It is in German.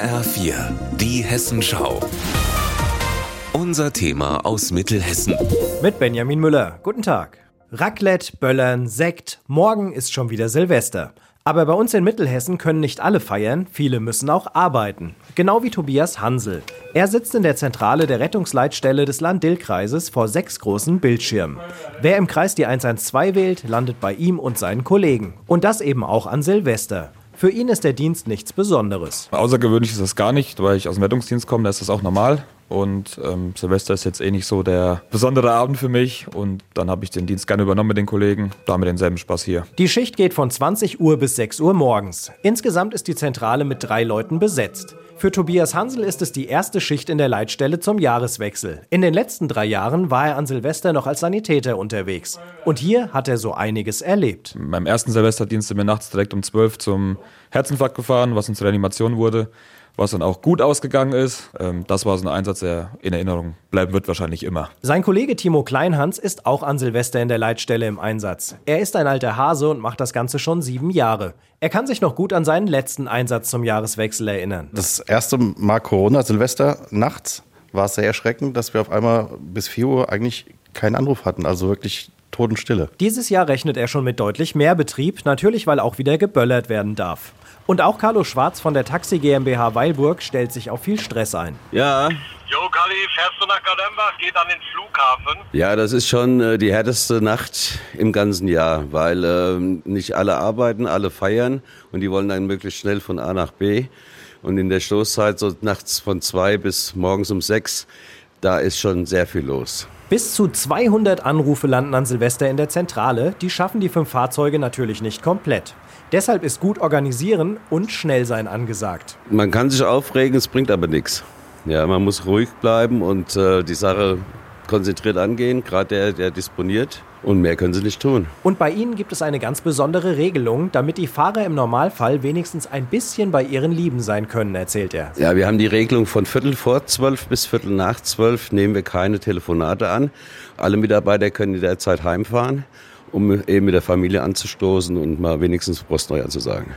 HR4, die Hessenschau. Unser Thema aus Mittelhessen. Mit Benjamin Müller. Guten Tag. Raclette, Böllern, Sekt. Morgen ist schon wieder Silvester. Aber bei uns in Mittelhessen können nicht alle feiern, viele müssen auch arbeiten. Genau wie Tobias Hansel. Er sitzt in der Zentrale der Rettungsleitstelle des Land-Dill-Kreises vor sechs großen Bildschirmen. Wer im Kreis die 112 wählt, landet bei ihm und seinen Kollegen. Und das eben auch an Silvester. Für ihn ist der Dienst nichts Besonderes. Außergewöhnlich ist das gar nicht, weil ich aus dem Rettungsdienst komme, da ist das auch normal. Und ähm, Silvester ist jetzt eh nicht so der besondere Abend für mich. Und dann habe ich den Dienst gerne übernommen mit den Kollegen. Da haben wir denselben Spaß hier. Die Schicht geht von 20 Uhr bis 6 Uhr morgens. Insgesamt ist die Zentrale mit drei Leuten besetzt. Für Tobias Hansel ist es die erste Schicht in der Leitstelle zum Jahreswechsel. In den letzten drei Jahren war er an Silvester noch als Sanitäter unterwegs. Und hier hat er so einiges erlebt. Beim ersten Silvesterdienst sind wir nachts direkt um 12 zum Herzinfarkt gefahren, was uns Reanimation wurde was dann auch gut ausgegangen ist. Ähm, das war so ein Einsatz, der in Erinnerung bleiben wird wahrscheinlich immer. Sein Kollege Timo Kleinhans ist auch an Silvester in der Leitstelle im Einsatz. Er ist ein alter Hase und macht das Ganze schon sieben Jahre. Er kann sich noch gut an seinen letzten Einsatz zum Jahreswechsel erinnern. Das erste Mal Corona, Silvester, nachts, war es sehr erschreckend, dass wir auf einmal bis 4 Uhr eigentlich keinen Anruf hatten. Also wirklich Totenstille. Dieses Jahr rechnet er schon mit deutlich mehr Betrieb, natürlich weil auch wieder geböllert werden darf. Und auch Carlo Schwarz von der Taxi GmbH Weilburg stellt sich auf viel Stress ein. Ja. Jo, Kali, fährst du nach Kadembach, geht an den Flughafen? Ja, das ist schon äh, die härteste Nacht im ganzen Jahr, weil äh, nicht alle arbeiten, alle feiern und die wollen dann möglichst schnell von A nach B. Und in der Stoßzeit, so nachts von zwei bis morgens um sechs, da ist schon sehr viel los. Bis zu 200 Anrufe landen an Silvester in der Zentrale. Die schaffen die fünf Fahrzeuge natürlich nicht komplett. Deshalb ist gut organisieren und schnell sein angesagt. Man kann sich aufregen, es bringt aber nichts. Ja, man muss ruhig bleiben und äh, die Sache konzentriert angehen, gerade der, der disponiert. Und mehr können sie nicht tun. Und bei Ihnen gibt es eine ganz besondere Regelung, damit die Fahrer im Normalfall wenigstens ein bisschen bei ihren Lieben sein können, erzählt er. Ja, wir haben die Regelung von Viertel vor zwölf bis Viertel nach zwölf nehmen wir keine Telefonate an. Alle Mitarbeiter können in der Zeit heimfahren, um eben mit der Familie anzustoßen und mal wenigstens Prost neu anzusagen.